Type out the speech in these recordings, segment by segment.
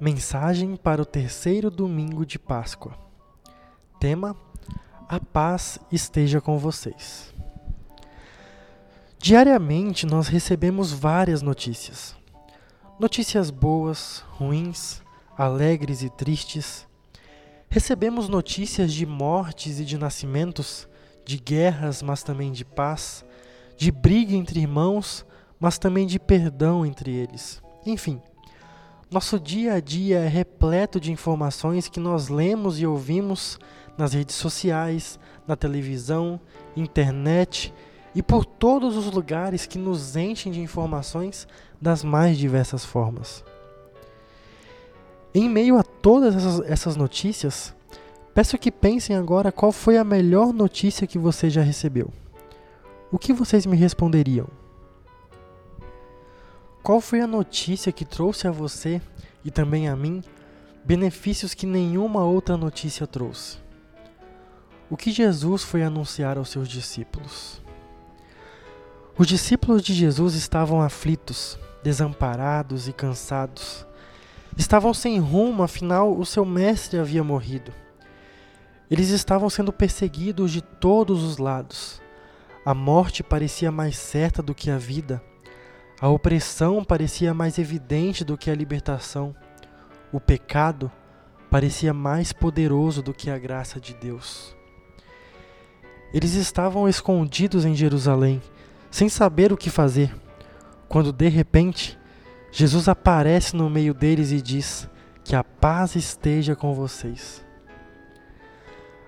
Mensagem para o terceiro domingo de Páscoa. Tema: A paz esteja com vocês. Diariamente nós recebemos várias notícias. Notícias boas, ruins, alegres e tristes. Recebemos notícias de mortes e de nascimentos, de guerras, mas também de paz, de briga entre irmãos, mas também de perdão entre eles. Enfim, nosso dia a dia é repleto de informações que nós lemos e ouvimos nas redes sociais, na televisão, internet e por todos os lugares que nos enchem de informações das mais diversas formas. Em meio a todas essas notícias, peço que pensem agora qual foi a melhor notícia que você já recebeu. O que vocês me responderiam? Qual foi a notícia que trouxe a você e também a mim benefícios que nenhuma outra notícia trouxe? O que Jesus foi anunciar aos seus discípulos? Os discípulos de Jesus estavam aflitos, desamparados e cansados. Estavam sem rumo, afinal, o seu mestre havia morrido. Eles estavam sendo perseguidos de todos os lados. A morte parecia mais certa do que a vida a opressão parecia mais evidente do que a libertação. O pecado parecia mais poderoso do que a graça de Deus. Eles estavam escondidos em Jerusalém, sem saber o que fazer, quando de repente Jesus aparece no meio deles e diz: Que a paz esteja com vocês.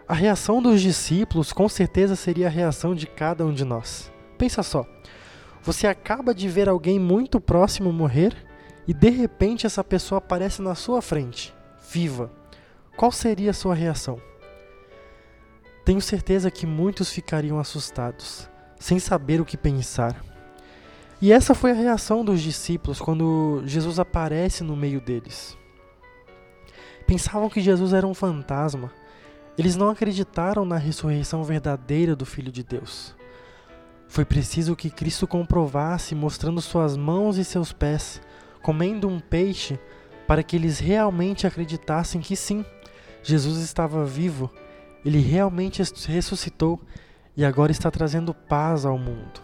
A reação dos discípulos com certeza seria a reação de cada um de nós. Pensa só. Você acaba de ver alguém muito próximo morrer e de repente essa pessoa aparece na sua frente, viva. Qual seria a sua reação? Tenho certeza que muitos ficariam assustados, sem saber o que pensar. E essa foi a reação dos discípulos quando Jesus aparece no meio deles. Pensavam que Jesus era um fantasma. Eles não acreditaram na ressurreição verdadeira do Filho de Deus. Foi preciso que Cristo comprovasse, mostrando suas mãos e seus pés, comendo um peixe, para que eles realmente acreditassem que sim, Jesus estava vivo, ele realmente ressuscitou e agora está trazendo paz ao mundo.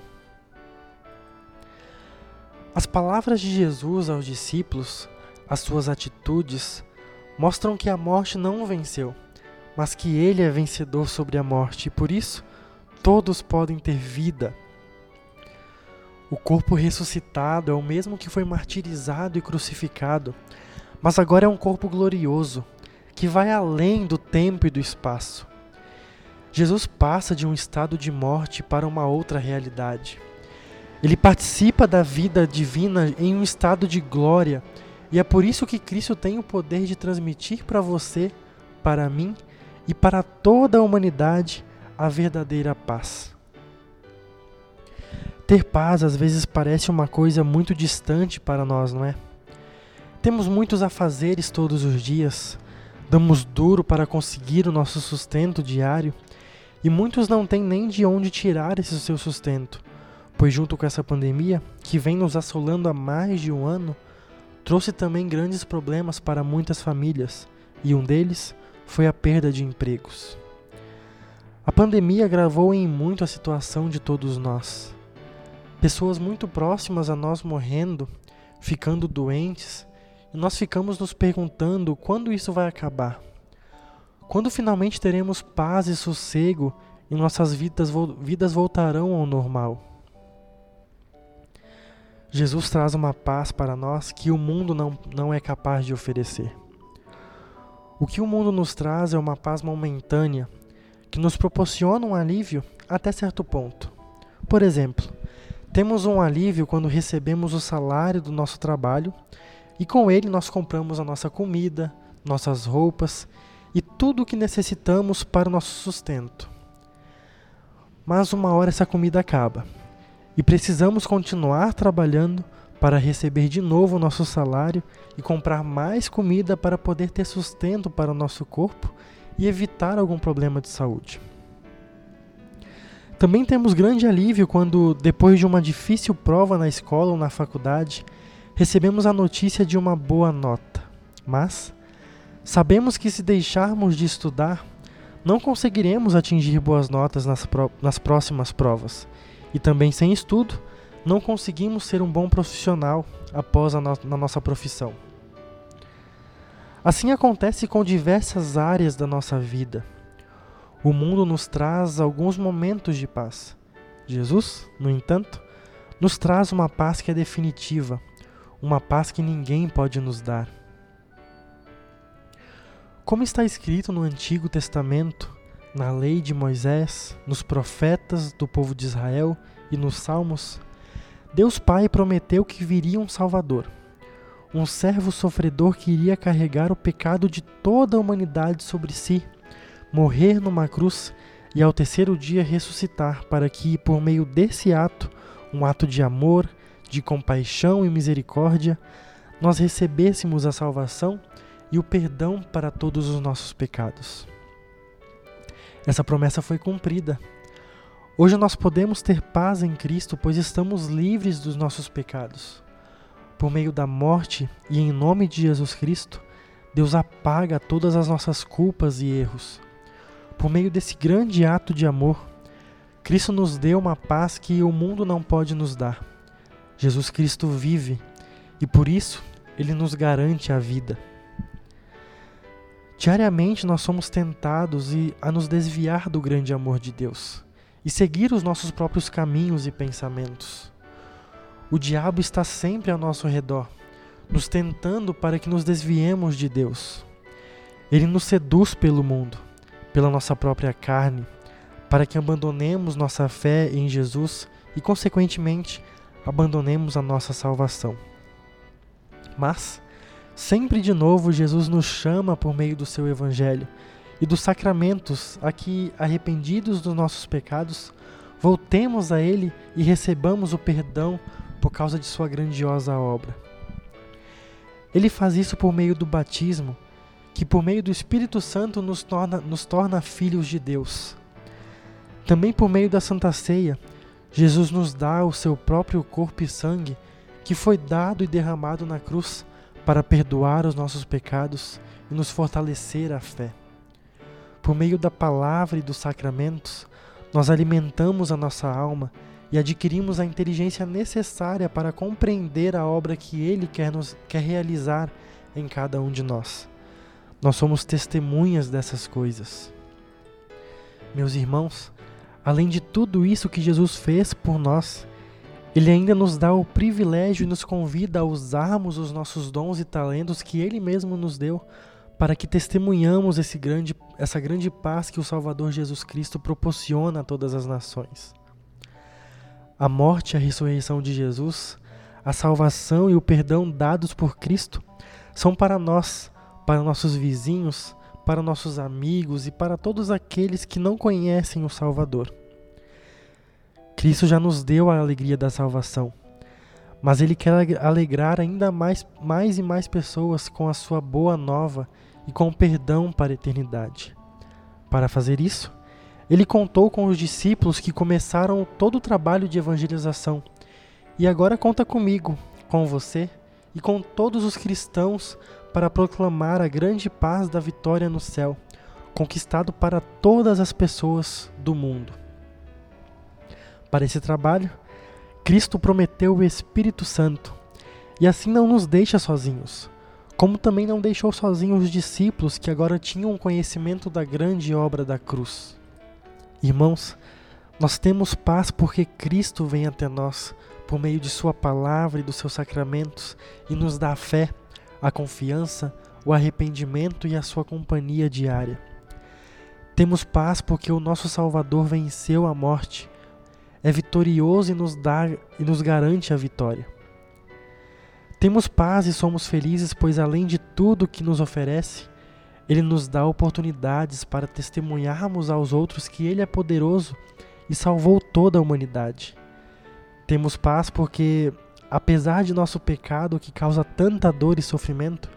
As palavras de Jesus aos discípulos, as suas atitudes, mostram que a morte não o venceu, mas que ele é vencedor sobre a morte e por isso todos podem ter vida. O corpo ressuscitado é o mesmo que foi martirizado e crucificado, mas agora é um corpo glorioso, que vai além do tempo e do espaço. Jesus passa de um estado de morte para uma outra realidade. Ele participa da vida divina em um estado de glória, e é por isso que Cristo tem o poder de transmitir para você, para mim e para toda a humanidade a verdadeira paz. Ter paz às vezes parece uma coisa muito distante para nós, não é? Temos muitos afazeres todos os dias, damos duro para conseguir o nosso sustento diário e muitos não têm nem de onde tirar esse seu sustento, pois, junto com essa pandemia, que vem nos assolando há mais de um ano, trouxe também grandes problemas para muitas famílias e um deles foi a perda de empregos. A pandemia agravou em muito a situação de todos nós. Pessoas muito próximas a nós morrendo, ficando doentes, e nós ficamos nos perguntando quando isso vai acabar. Quando finalmente teremos paz e sossego e nossas vidas, vidas voltarão ao normal. Jesus traz uma paz para nós que o mundo não, não é capaz de oferecer. O que o mundo nos traz é uma paz momentânea que nos proporciona um alívio até certo ponto. Por exemplo, temos um alívio quando recebemos o salário do nosso trabalho e com ele nós compramos a nossa comida, nossas roupas e tudo o que necessitamos para o nosso sustento. Mas uma hora essa comida acaba e precisamos continuar trabalhando para receber de novo o nosso salário e comprar mais comida para poder ter sustento para o nosso corpo e evitar algum problema de saúde. Também temos grande alívio quando, depois de uma difícil prova na escola ou na faculdade, recebemos a notícia de uma boa nota. Mas sabemos que se deixarmos de estudar, não conseguiremos atingir boas notas nas, nas próximas provas. E também sem estudo, não conseguimos ser um bom profissional após a no na nossa profissão. Assim acontece com diversas áreas da nossa vida. O mundo nos traz alguns momentos de paz. Jesus, no entanto, nos traz uma paz que é definitiva, uma paz que ninguém pode nos dar. Como está escrito no Antigo Testamento, na lei de Moisés, nos profetas do povo de Israel e nos Salmos, Deus Pai prometeu que viria um Salvador um servo sofredor que iria carregar o pecado de toda a humanidade sobre si, morrer numa cruz e ao terceiro dia ressuscitar, para que, por meio desse ato, um ato de amor, de compaixão e misericórdia, nós recebêssemos a salvação e o perdão para todos os nossos pecados. Essa promessa foi cumprida. Hoje nós podemos ter paz em Cristo, pois estamos livres dos nossos pecados por meio da morte e em nome de Jesus Cristo, Deus apaga todas as nossas culpas e erros. Por meio desse grande ato de amor, Cristo nos deu uma paz que o mundo não pode nos dar. Jesus Cristo vive e por isso ele nos garante a vida. Diariamente nós somos tentados a nos desviar do grande amor de Deus e seguir os nossos próprios caminhos e pensamentos. O diabo está sempre ao nosso redor, nos tentando para que nos desviemos de Deus. Ele nos seduz pelo mundo, pela nossa própria carne, para que abandonemos nossa fé em Jesus e, consequentemente, abandonemos a nossa salvação. Mas, sempre de novo, Jesus nos chama por meio do seu Evangelho e dos sacramentos a que, arrependidos dos nossos pecados, voltemos a Ele e recebamos o perdão por causa de sua grandiosa obra. Ele faz isso por meio do batismo, que por meio do Espírito Santo nos torna, nos torna filhos de Deus. Também por meio da Santa Ceia, Jesus nos dá o seu próprio corpo e sangue, que foi dado e derramado na cruz para perdoar os nossos pecados e nos fortalecer a fé. Por meio da palavra e dos sacramentos, nós alimentamos a nossa alma e adquirimos a inteligência necessária para compreender a obra que Ele quer, nos, quer realizar em cada um de nós. Nós somos testemunhas dessas coisas. Meus irmãos, além de tudo isso que Jesus fez por nós, Ele ainda nos dá o privilégio e nos convida a usarmos os nossos dons e talentos que Ele mesmo nos deu para que testemunhamos esse grande, essa grande paz que o Salvador Jesus Cristo proporciona a todas as nações. A morte e a ressurreição de Jesus, a salvação e o perdão dados por Cristo são para nós, para nossos vizinhos, para nossos amigos e para todos aqueles que não conhecem o Salvador. Cristo já nos deu a alegria da salvação, mas Ele quer alegrar ainda mais, mais e mais pessoas com a sua boa nova e com o perdão para a eternidade. Para fazer isso, ele contou com os discípulos que começaram todo o trabalho de evangelização. E agora conta comigo, com você e com todos os cristãos para proclamar a grande paz da vitória no céu, conquistado para todas as pessoas do mundo. Para esse trabalho, Cristo prometeu o Espírito Santo, e assim não nos deixa sozinhos, como também não deixou sozinhos os discípulos que agora tinham conhecimento da grande obra da cruz. Irmãos, nós temos paz porque Cristo vem até nós por meio de Sua palavra e dos seus sacramentos e nos dá a fé, a confiança, o arrependimento e a Sua companhia diária. Temos paz porque o nosso Salvador venceu a morte, é vitorioso e nos, dá, e nos garante a vitória. Temos paz e somos felizes, pois além de tudo que nos oferece, ele nos dá oportunidades para testemunharmos aos outros que Ele é poderoso e salvou toda a humanidade. Temos paz porque, apesar de nosso pecado que causa tanta dor e sofrimento,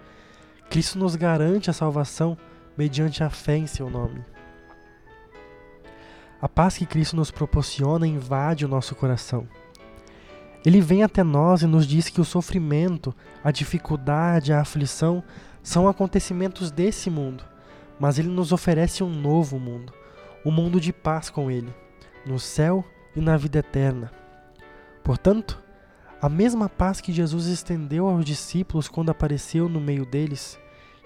Cristo nos garante a salvação mediante a fé em Seu nome. A paz que Cristo nos proporciona invade o nosso coração. Ele vem até nós e nos diz que o sofrimento, a dificuldade, a aflição são acontecimentos desse mundo, mas ele nos oferece um novo mundo, um mundo de paz com ele, no céu e na vida eterna. Portanto, a mesma paz que Jesus estendeu aos discípulos quando apareceu no meio deles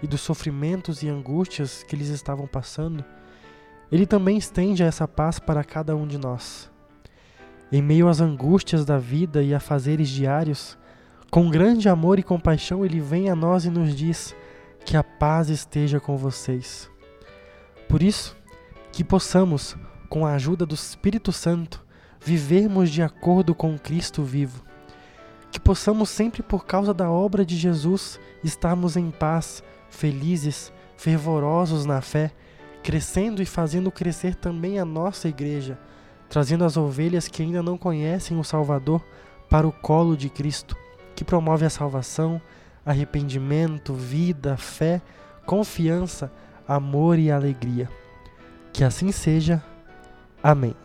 e dos sofrimentos e angústias que eles estavam passando, ele também estende essa paz para cada um de nós. Em meio às angústias da vida e afazeres diários, com grande amor e compaixão, ele vem a nós e nos diz que a paz esteja com vocês. Por isso, que possamos, com a ajuda do Espírito Santo, vivermos de acordo com Cristo vivo. Que possamos sempre, por causa da obra de Jesus, estarmos em paz, felizes, fervorosos na fé, crescendo e fazendo crescer também a nossa igreja, trazendo as ovelhas que ainda não conhecem o Salvador para o colo de Cristo, que promove a salvação, arrependimento, vida, fé, confiança, amor e alegria. Que assim seja. Amém.